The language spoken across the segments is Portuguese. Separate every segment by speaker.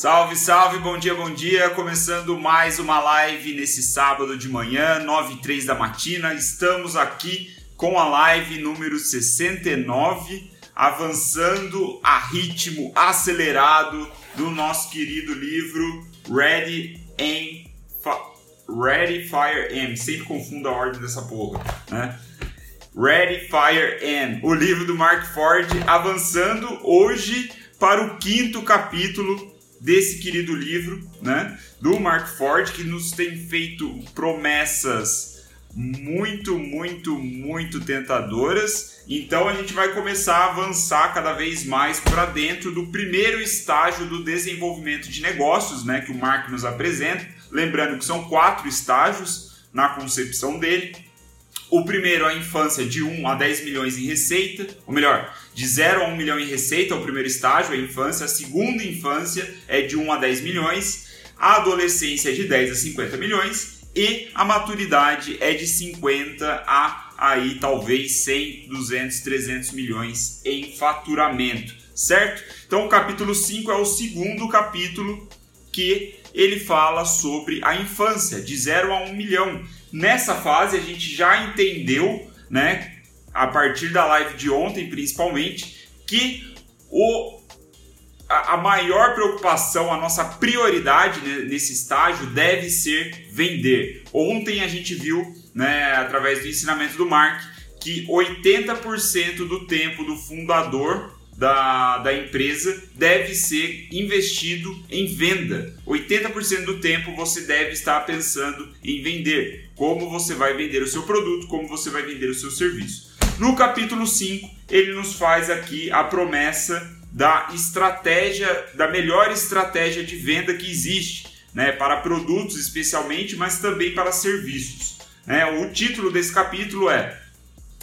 Speaker 1: Salve, salve, bom dia, bom dia. Começando mais uma live nesse sábado de manhã, 9 e 3 da matina. Estamos aqui com a live número 69, avançando a ritmo acelerado do nosso querido livro Ready and Ready Fire M. Sempre confundo a ordem dessa porra, né? Ready Fire M, o livro do Mark Ford, avançando hoje para o quinto capítulo desse querido livro, né, do Mark Ford, que nos tem feito promessas muito, muito, muito tentadoras. Então a gente vai começar a avançar cada vez mais para dentro do primeiro estágio do desenvolvimento de negócios, né, que o Mark nos apresenta. Lembrando que são quatro estágios na concepção dele. O primeiro, a infância de 1 a 10 milhões em receita, ou melhor, de 0 a 1 milhão em receita, é o primeiro estágio, a infância. A segunda infância é de 1 a 10 milhões. A adolescência é de 10 a 50 milhões. E a maturidade é de 50 a aí talvez 100, 200, 300 milhões em faturamento, certo? Então o capítulo 5 é o segundo capítulo que ele fala sobre a infância, de 0 a 1 milhão. Nessa fase a gente já entendeu, né, a partir da live de ontem principalmente, que o, a, a maior preocupação, a nossa prioridade nesse estágio deve ser vender. Ontem a gente viu, né, através do ensinamento do Mark, que 80% do tempo do fundador da, da empresa deve ser investido em venda. 80% do tempo você deve estar pensando em vender. Como você vai vender o seu produto, como você vai vender o seu serviço. No capítulo 5, ele nos faz aqui a promessa da estratégia, da melhor estratégia de venda que existe, né, para produtos especialmente, mas também para serviços. Né? O título desse capítulo é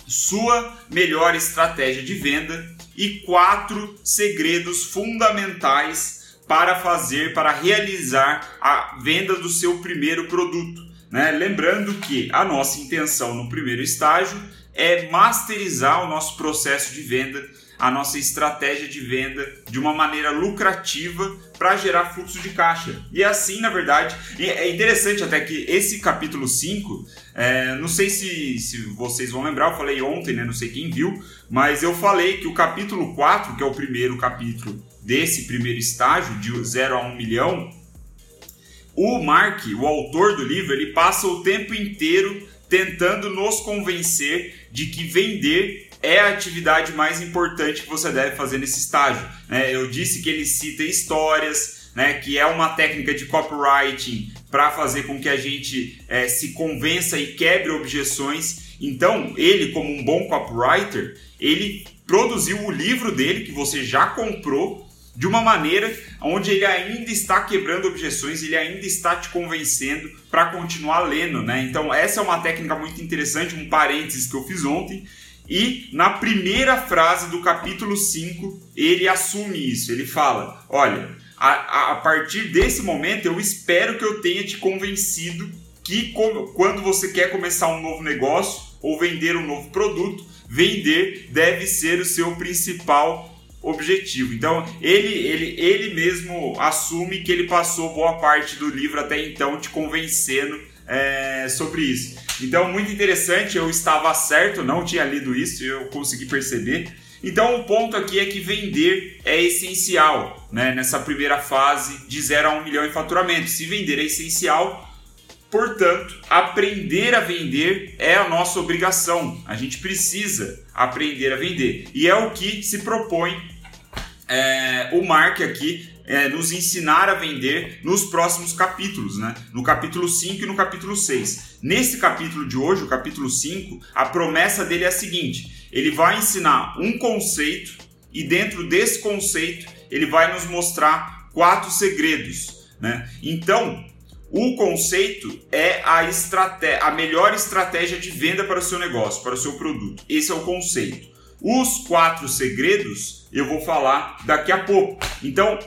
Speaker 1: Sua melhor estratégia de venda e quatro segredos fundamentais para fazer, para realizar a venda do seu primeiro produto. Né? Lembrando que a nossa intenção no primeiro estágio é masterizar o nosso processo de venda, a nossa estratégia de venda de uma maneira lucrativa para gerar fluxo de caixa. E assim, na verdade, é interessante até que esse capítulo 5, é, não sei se, se vocês vão lembrar, eu falei ontem, né, não sei quem viu, mas eu falei que o capítulo 4, que é o primeiro capítulo desse primeiro estágio, de 0 a 1 milhão, o Mark, o autor do livro, ele passa o tempo inteiro tentando nos convencer de que vender é a atividade mais importante que você deve fazer nesse estágio. Né? Eu disse que ele cita histórias, né, que é uma técnica de copywriting para fazer com que a gente é, se convença e quebre objeções. Então, ele, como um bom copywriter, ele produziu o livro dele que você já comprou de uma maneira onde ele ainda está quebrando objeções, ele ainda está te convencendo para continuar lendo, né? Então essa é uma técnica muito interessante, um parênteses que eu fiz ontem. E na primeira frase do capítulo 5, ele assume isso. Ele fala: Olha, a, a partir desse momento eu espero que eu tenha te convencido que quando você quer começar um novo negócio ou vender um novo produto, vender deve ser o seu principal objetivo. Então, ele, ele, ele mesmo assume que ele passou boa parte do livro até então te convencendo é, sobre isso. Então, muito interessante, eu estava certo, não tinha lido isso, eu consegui perceber. Então, o ponto aqui é que vender é essencial né, nessa primeira fase de 0 a 1 um milhão em faturamento. Se vender é essencial, Portanto, aprender a vender é a nossa obrigação. A gente precisa aprender a vender. E é o que se propõe é, o Mark aqui é, nos ensinar a vender nos próximos capítulos, né? no capítulo 5 e no capítulo 6. Nesse capítulo de hoje, o capítulo 5, a promessa dele é a seguinte: ele vai ensinar um conceito e dentro desse conceito ele vai nos mostrar quatro segredos. Né? Então, o conceito é a, estratégia, a melhor estratégia de venda para o seu negócio, para o seu produto. Esse é o conceito. Os quatro segredos eu vou falar daqui a pouco. Então,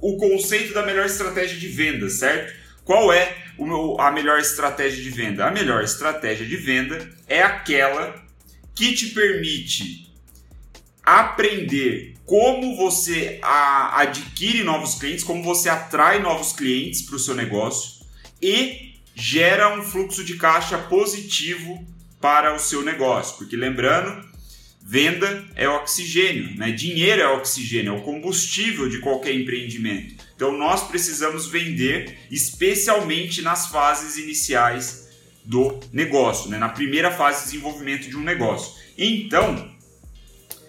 Speaker 1: o conceito da melhor estratégia de venda, certo? Qual é meu, a melhor estratégia de venda? A melhor estratégia de venda é aquela que te permite aprender como você a, adquire novos clientes, como você atrai novos clientes para o seu negócio e gera um fluxo de caixa positivo para o seu negócio. Porque lembrando, venda é oxigênio, né? dinheiro é oxigênio, é o combustível de qualquer empreendimento. Então nós precisamos vender, especialmente nas fases iniciais do negócio, né? na primeira fase de desenvolvimento de um negócio. Então,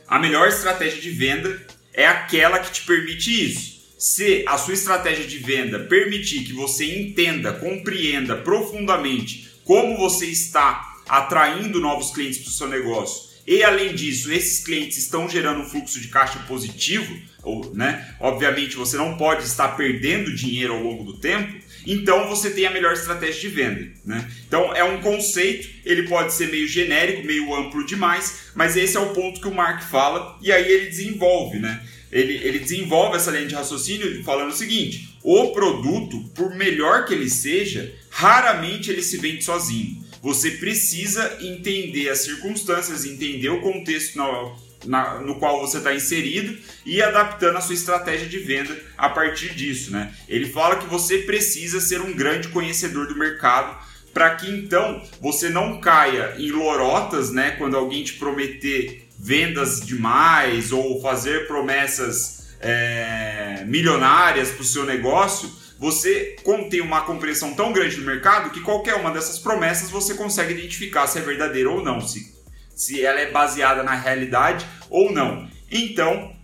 Speaker 1: a melhor estratégia de venda é aquela que te permite isso. Se a sua estratégia de venda permitir que você entenda, compreenda profundamente como você está atraindo novos clientes para o seu negócio e além disso, esses clientes estão gerando um fluxo de caixa positivo, ou, né? Obviamente você não pode estar perdendo dinheiro ao longo do tempo, então você tem a melhor estratégia de venda. Né? Então é um conceito, ele pode ser meio genérico, meio amplo demais, mas esse é o ponto que o Mark fala e aí ele desenvolve, né? Ele, ele desenvolve essa linha de raciocínio falando o seguinte: o produto, por melhor que ele seja, raramente ele se vende sozinho. Você precisa entender as circunstâncias, entender o contexto no, na, no qual você está inserido e adaptando a sua estratégia de venda a partir disso. Né? Ele fala que você precisa ser um grande conhecedor do mercado para que então você não caia em lorotas, né? Quando alguém te prometer vendas demais ou fazer promessas é, milionárias para o seu negócio, você tem uma compreensão tão grande do mercado que qualquer uma dessas promessas você consegue identificar se é verdadeira ou não, se, se ela é baseada na realidade ou não. Então,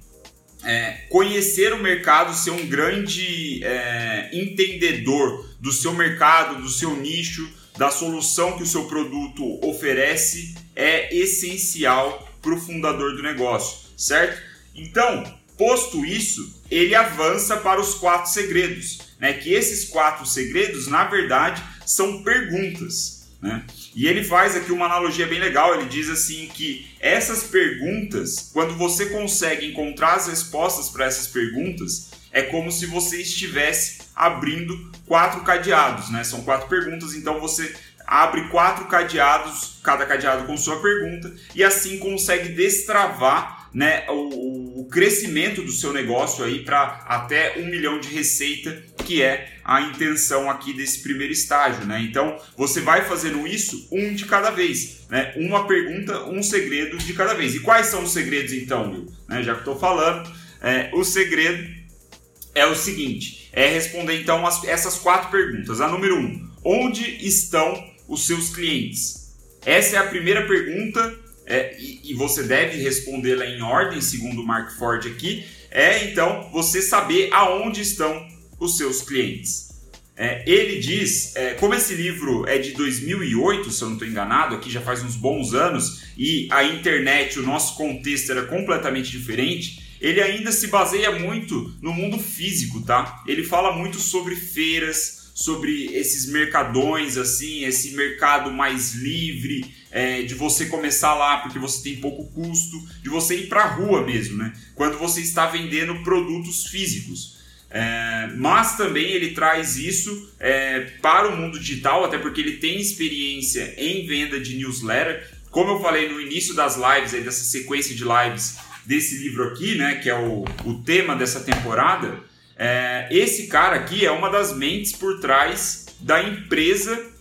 Speaker 1: é, conhecer o mercado, ser um grande é, entendedor do seu mercado, do seu nicho, da solução que o seu produto oferece é essencial para o fundador do negócio, certo? Então, posto isso, ele avança para os quatro segredos, né? Que esses quatro segredos, na verdade, são perguntas, né? E ele faz aqui uma analogia bem legal. Ele diz assim que essas perguntas, quando você consegue encontrar as respostas para essas perguntas, é como se você estivesse abrindo quatro cadeados, né? São quatro perguntas, então você abre quatro cadeados, cada cadeado com sua pergunta, e assim consegue destravar né, o, o crescimento do seu negócio aí para até um milhão de receita, que é a intenção aqui desse primeiro estágio, né? Então você vai fazendo isso um de cada vez, né? Uma pergunta, um segredo de cada vez. E quais são os segredos então, Will? Né, já que estou falando, é, o segredo é o seguinte: é responder então as, essas quatro perguntas. A número um, onde estão os seus clientes? Essa é a primeira pergunta é, e, e, você deve respondê-la em ordem, segundo Mark Ford aqui, é então você saber aonde estão os seus clientes. É, ele diz, é, como esse livro é de 2008, se eu não estou enganado, aqui já faz uns bons anos, e a internet, o nosso contexto era completamente diferente, ele ainda se baseia muito no mundo físico, tá? Ele fala muito sobre feiras, sobre esses mercadões, assim, esse mercado mais livre, é, de você começar lá porque você tem pouco custo, de você ir para a rua mesmo, né? Quando você está vendendo produtos físicos. É, mas também ele traz isso é, para o mundo digital, até porque ele tem experiência em venda de newsletter. Como eu falei no início das lives, aí, dessa sequência de lives desse livro aqui, né, que é o, o tema dessa temporada, é, esse cara aqui é uma das mentes por trás da empresa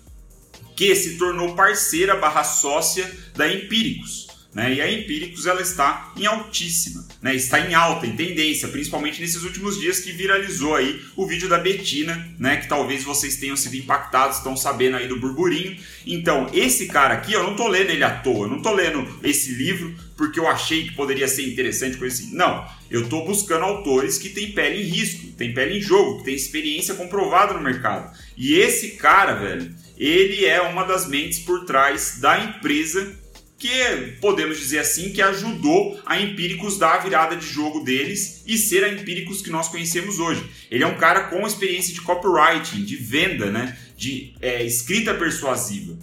Speaker 1: que se tornou parceira barra sócia da Empíricos. Né? E a Empíricos ela está em altíssima, né? está em alta, em tendência, principalmente nesses últimos dias que viralizou aí o vídeo da Betina, né? que talvez vocês tenham sido impactados, estão sabendo aí do burburinho. Então, esse cara aqui, eu não estou lendo ele à toa, eu não estou lendo esse livro porque eu achei que poderia ser interessante com esse. Não, eu estou buscando autores que têm pele em risco, têm pele em jogo, que têm experiência comprovada no mercado. E esse cara, velho, ele é uma das mentes por trás da empresa que podemos dizer assim que ajudou a Empíricos dar a virada de jogo deles e ser a Empíricos que nós conhecemos hoje. Ele é um cara com experiência de copywriting, de venda, né, de é, escrita persuasiva.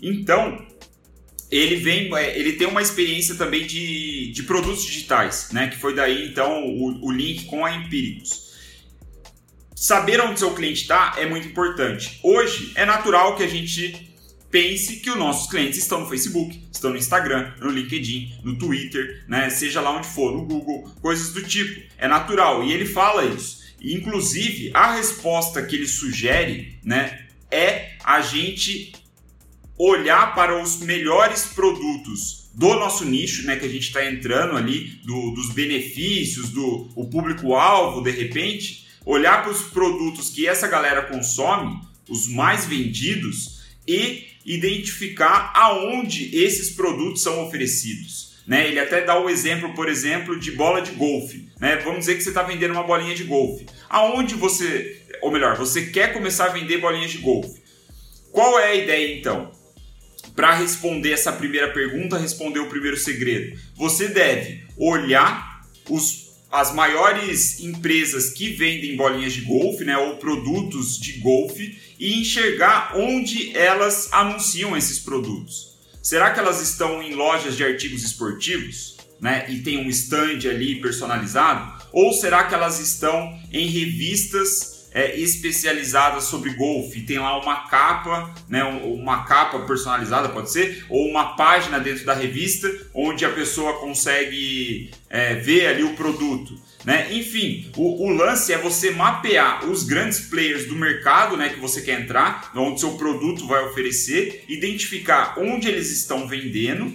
Speaker 1: Então ele vem, é, ele tem uma experiência também de, de produtos digitais, né, que foi daí então o, o link com a Empíricos. Saber onde seu cliente está é muito importante. Hoje é natural que a gente pense que os nossos clientes estão no Facebook, estão no Instagram, no LinkedIn, no Twitter, né? seja lá onde for, no Google, coisas do tipo. É natural. E ele fala isso. Inclusive, a resposta que ele sugere né, é a gente olhar para os melhores produtos do nosso nicho, né, que a gente está entrando ali, do, dos benefícios, do o público-alvo, de repente, olhar para os produtos que essa galera consome, os mais vendidos, e identificar aonde esses produtos são oferecidos. Né? Ele até dá o exemplo, por exemplo, de bola de golfe. Né? Vamos dizer que você está vendendo uma bolinha de golfe. Aonde você, ou melhor, você quer começar a vender bolinhas de golfe? Qual é a ideia então? Para responder essa primeira pergunta, responder o primeiro segredo, você deve olhar os as maiores empresas que vendem bolinhas de golfe, né, ou produtos de golfe e enxergar onde elas anunciam esses produtos. Será que elas estão em lojas de artigos esportivos, né, e tem um stand ali personalizado, ou será que elas estão em revistas é, especializada sobre golfe. Tem lá uma capa, né, uma capa personalizada, pode ser, ou uma página dentro da revista onde a pessoa consegue é, ver ali o produto. Né? Enfim, o, o, lance é você mapear os grandes players do mercado né, que você quer entrar, onde seu produto vai oferecer, identificar onde eles estão vendendo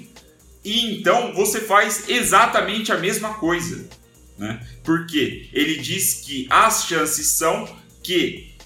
Speaker 1: e então você faz exatamente a mesma coisa. Né? Porque ele diz que as chances são que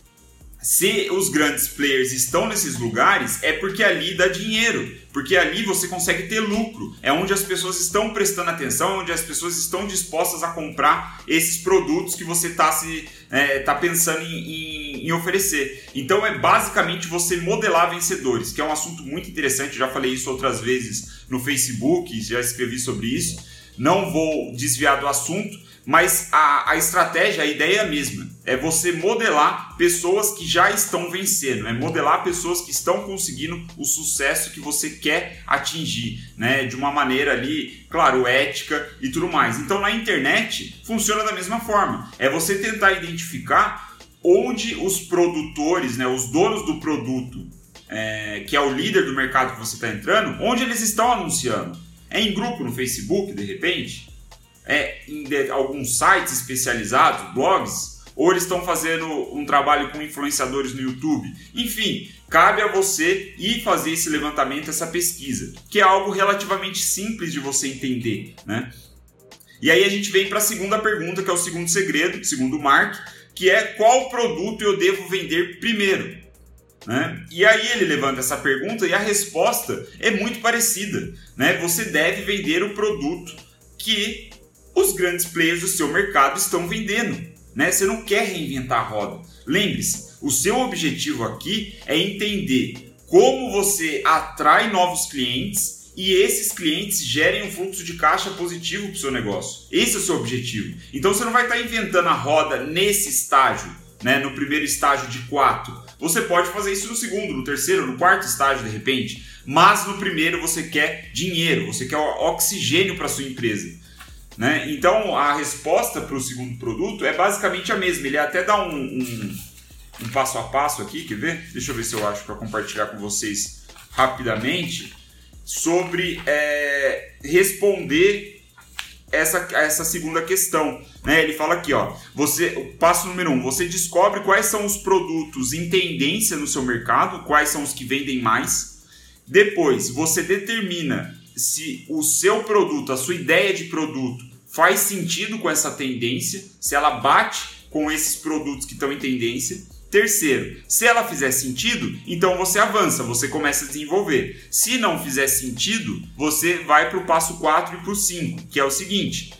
Speaker 1: se os grandes players estão nesses lugares, é porque ali dá dinheiro, porque ali você consegue ter lucro, é onde as pessoas estão prestando atenção, onde as pessoas estão dispostas a comprar esses produtos que você está se é, tá pensando em, em, em, oferecer. Então é basicamente você modelar vencedores, que é um assunto muito interessante, já falei isso outras vezes no Facebook, já escrevi sobre isso. Não vou desviar do assunto, mas a, a estratégia, a ideia é a mesma. É você modelar pessoas que já estão vencendo, é modelar pessoas que estão conseguindo o sucesso que você quer atingir, né? De uma maneira ali, claro, ética e tudo mais. Então na internet funciona da mesma forma. É você tentar identificar onde os produtores, né, os donos do produto, é, que é o líder do mercado que você está entrando, onde eles estão anunciando. É em grupo no Facebook, de repente? é, em de, alguns sites especializados, blogs, ou eles estão fazendo um trabalho com influenciadores no YouTube. Enfim, cabe a você ir fazer esse levantamento, essa pesquisa, que é algo relativamente simples de você entender, né? E aí a gente vem para a segunda pergunta, que é o segundo segredo, segundo o Mark, que é qual produto eu devo vender primeiro? Né? E aí ele levanta essa pergunta e a resposta é muito parecida. Né? Você deve vender o produto que os grandes players do seu mercado estão vendendo. Né? Você não quer reinventar a roda. Lembre-se, o seu objetivo aqui é entender como você atrai novos clientes e esses clientes gerem um fluxo de caixa positivo para o seu negócio. Esse é o seu objetivo. Então você não vai estar inventando a roda nesse estágio, né? no primeiro estágio de quatro. Você pode fazer isso no segundo, no terceiro, no quarto estágio de repente. Mas no primeiro você quer dinheiro, você quer oxigênio para sua empresa. Né? Então a resposta para o segundo produto é basicamente a mesma. Ele até dá um, um, um passo a passo aqui, quer ver? Deixa eu ver se eu acho para compartilhar com vocês rapidamente sobre é, responder essa, essa segunda questão. Né? Ele fala aqui, ó, você, passo número um, você descobre quais são os produtos em tendência no seu mercado, quais são os que vendem mais. Depois, você determina se o seu produto, a sua ideia de produto faz sentido com essa tendência, se ela bate com esses produtos que estão em tendência. Terceiro, se ela fizer sentido, então você avança, você começa a desenvolver. Se não fizer sentido, você vai para o passo 4 e para o 5, que é o seguinte: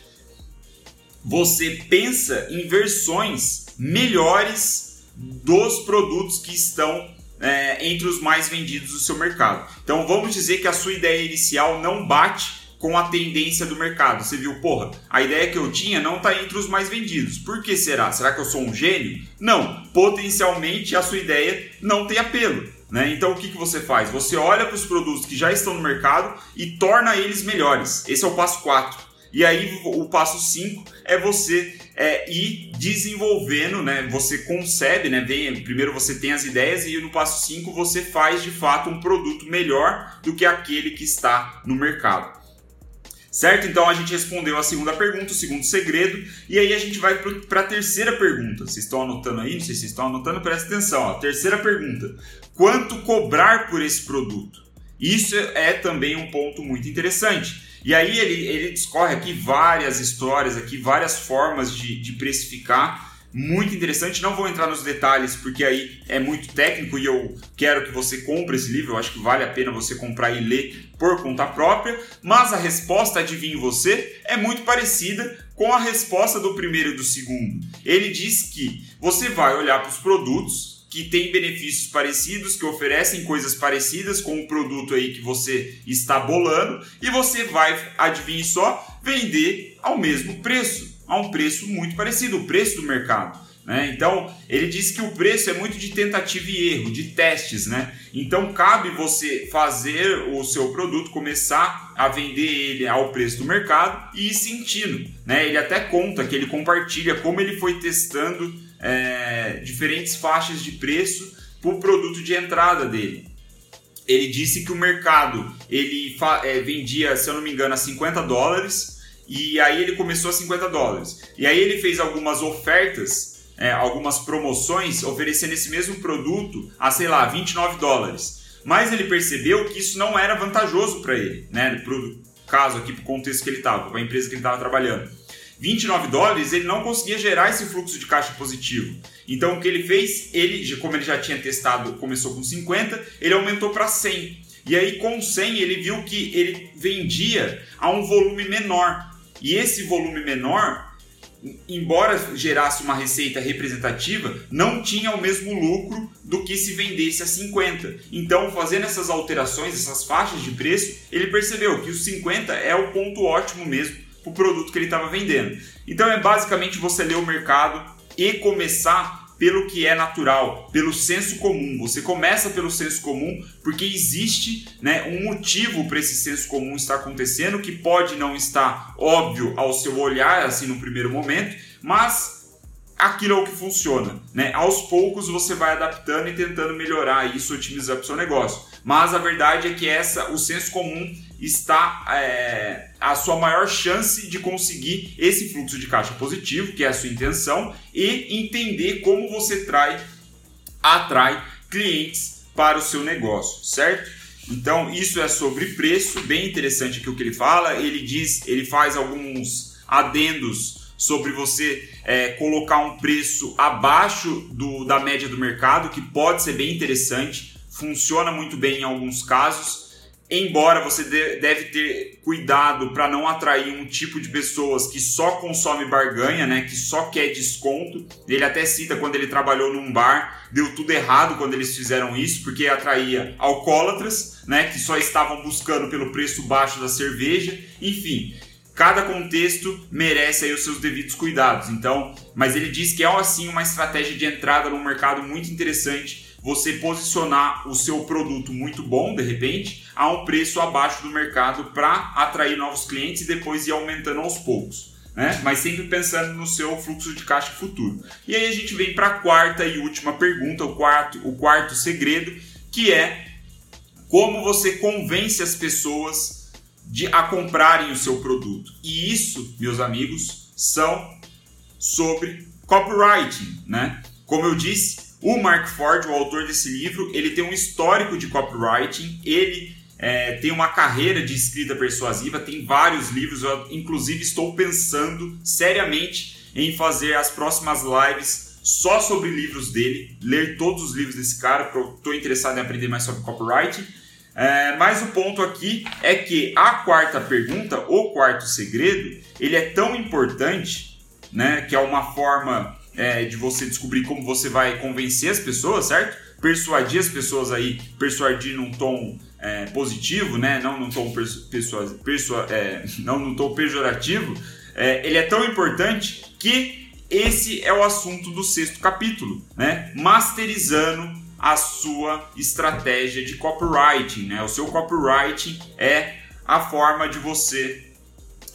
Speaker 1: você pensa em versões melhores dos produtos que estão é, entre os mais vendidos do seu mercado. Então vamos dizer que a sua ideia inicial não bate com a tendência do mercado. Você viu, porra, a ideia que eu tinha não está entre os mais vendidos. Por que será? Será que eu sou um gênio? Não. Potencialmente a sua ideia não tem apelo. Né? Então o que, que você faz? Você olha para os produtos que já estão no mercado e torna eles melhores. Esse é o passo 4. E aí o passo 5 é você é, ir desenvolvendo, né? Você concebe, né? Vem, primeiro você tem as ideias e no passo 5 você faz de fato um produto melhor do que aquele que está no mercado. Certo? Então a gente respondeu a segunda pergunta, o segundo segredo, e aí a gente vai para a terceira pergunta. Vocês estão anotando aí? Não sei se vocês estão anotando, presta atenção. Ó. Terceira pergunta: quanto cobrar por esse produto? Isso é também um ponto muito interessante. E aí ele, ele discorre aqui várias histórias, aqui várias formas de, de precificar muito interessante. Não vou entrar nos detalhes porque aí é muito técnico e eu quero que você compre esse livro. Eu acho que vale a pena você comprar e ler por conta própria. Mas a resposta, adivinhe você, é muito parecida com a resposta do primeiro e do segundo. Ele diz que você vai olhar para os produtos que têm benefícios parecidos, que oferecem coisas parecidas com o produto aí que você está bolando e você vai, adivinhe só, vender ao mesmo preço a um preço muito parecido, o preço do mercado. Né? Então, ele diz que o preço é muito de tentativa e erro, de testes. Né? Então, cabe você fazer o seu produto, começar a vender ele ao preço do mercado e ir sentindo. Né? Ele até conta que ele compartilha como ele foi testando é, diferentes faixas de preço para o produto de entrada dele. Ele disse que o mercado ele é, vendia, se eu não me engano, a 50 dólares e aí ele começou a 50 dólares. E aí ele fez algumas ofertas, é, algumas promoções, oferecendo esse mesmo produto a, sei lá, 29 dólares. Mas ele percebeu que isso não era vantajoso para ele, né? O caso aqui, para o contexto que ele estava, para a empresa que ele estava trabalhando. 29 dólares, ele não conseguia gerar esse fluxo de caixa positivo. Então o que ele fez, ele, como ele já tinha testado, começou com 50, ele aumentou para 100. E aí com 100 ele viu que ele vendia a um volume menor. E esse volume menor, embora gerasse uma receita representativa, não tinha o mesmo lucro do que se vendesse a 50. Então, fazendo essas alterações, essas faixas de preço, ele percebeu que os 50 é o ponto ótimo mesmo para o produto que ele estava vendendo. Então, é basicamente você ler o mercado e começar pelo que é natural, pelo senso comum. Você começa pelo senso comum porque existe né, um motivo para esse senso comum estar acontecendo que pode não estar óbvio ao seu olhar assim no primeiro momento, mas aquilo é o que funciona. Né? Aos poucos você vai adaptando e tentando melhorar isso, otimizar para o seu negócio. Mas a verdade é que essa, o senso comum está é, a sua maior chance de conseguir esse fluxo de caixa positivo, que é a sua intenção, e entender como você trai, atrai clientes para o seu negócio, certo? Então, isso é sobre preço, bem interessante aqui o que ele fala. Ele diz, ele faz alguns adendos sobre você é, colocar um preço abaixo do, da média do mercado, que pode ser bem interessante, funciona muito bem em alguns casos Embora você deve ter cuidado para não atrair um tipo de pessoas que só consome barganha, né, que só quer desconto. Ele até cita quando ele trabalhou num bar, deu tudo errado quando eles fizeram isso, porque atraía alcoólatras, né, que só estavam buscando pelo preço baixo da cerveja. Enfim, cada contexto merece aí os seus devidos cuidados. Então, mas ele diz que é assim uma estratégia de entrada no mercado muito interessante você posicionar o seu produto muito bom, de repente, a um preço abaixo do mercado para atrair novos clientes e depois ir aumentando aos poucos. Né? Mas sempre pensando no seu fluxo de caixa futuro. E aí a gente vem para a quarta e última pergunta, o quarto, o quarto segredo, que é como você convence as pessoas de a comprarem o seu produto. E isso, meus amigos, são sobre copywriting, né? Como eu disse, o Mark Ford, o autor desse livro, ele tem um histórico de copywriting, ele é, tem uma carreira de escrita persuasiva, tem vários livros, eu inclusive estou pensando seriamente em fazer as próximas lives só sobre livros dele, ler todos os livros desse cara, porque eu estou interessado em aprender mais sobre copywriting. É, mas o ponto aqui é que a quarta pergunta, o quarto segredo, ele é tão importante, né, que é uma forma é, de você descobrir como você vai convencer as pessoas, certo? Persuadir as pessoas aí, persuadir num tom é, positivo, né? Não num tom persua, persua, é, não num tom pejorativo. É, ele é tão importante que esse é o assunto do sexto capítulo, né? Masterizando a sua estratégia de copywriting, né? O seu copywriting é a forma de você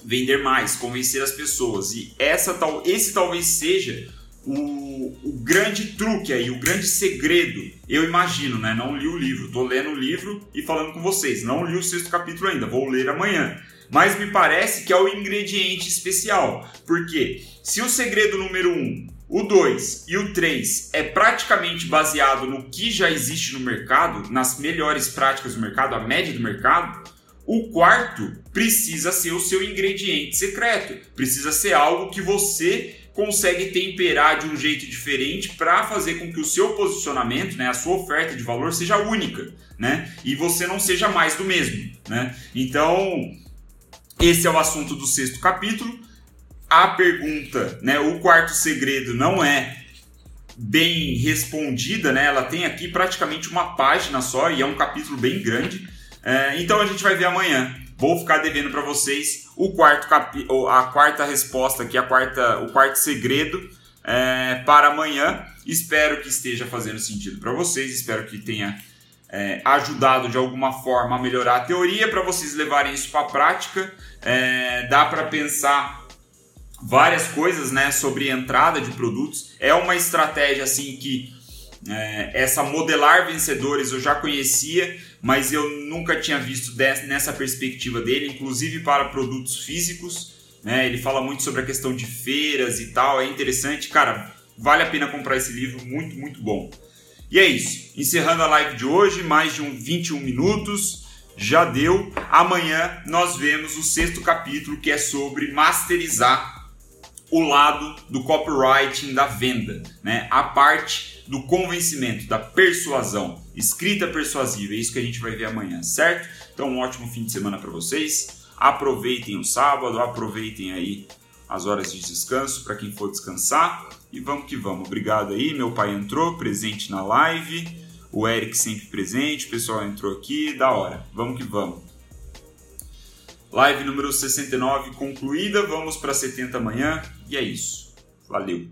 Speaker 1: vender mais, convencer as pessoas. E essa tal, esse talvez seja o, o, grande truque aí, o grande segredo, eu imagino, né? Não li o livro, tô lendo o livro e falando com vocês. Não li o sexto capítulo ainda, vou ler amanhã. Mas me parece que é o ingrediente especial. Porque se o segredo número um, o 2 e o 3 é praticamente baseado no que já existe no mercado, nas melhores práticas do mercado, a média do mercado, o quarto precisa ser o seu ingrediente secreto. Precisa ser algo que você consegue temperar de um jeito diferente para fazer com que o seu posicionamento, né, a sua oferta de valor seja única, né? E você não seja mais do mesmo, né? Então, esse é o assunto do sexto capítulo. A pergunta, né, o quarto segredo não é bem respondida, né? Ela tem aqui praticamente uma página só e é um capítulo bem grande. É, então a gente vai ver amanhã Vou ficar devendo para vocês o quarto capi a quarta resposta aqui, a quarta, o quarto segredo é, para amanhã. Espero que esteja fazendo sentido para vocês, espero que tenha é, ajudado de alguma forma a melhorar a teoria para vocês levarem isso para a prática. É, dá para pensar várias coisas, né, sobre entrada de produtos. É uma estratégia assim que é, essa modelar vencedores eu já conhecia, mas eu nunca tinha visto nessa perspectiva dele, inclusive para produtos físicos. Né? Ele fala muito sobre a questão de feiras e tal, é interessante. Cara, vale a pena comprar esse livro, muito, muito bom. E é isso. Encerrando a live de hoje, mais de um 21 minutos. Já deu. Amanhã nós vemos o sexto capítulo que é sobre masterizar o lado do copywriting da venda, né? A parte do convencimento, da persuasão, escrita persuasiva, é isso que a gente vai ver amanhã, certo? Então, um ótimo fim de semana para vocês. Aproveitem o sábado, aproveitem aí as horas de descanso para quem for descansar e vamos que vamos. Obrigado aí, meu pai entrou presente na live, o Eric sempre presente, o pessoal entrou aqui, da hora. Vamos que vamos. Live número 69 concluída, vamos para 70 amanhã e é isso. Valeu!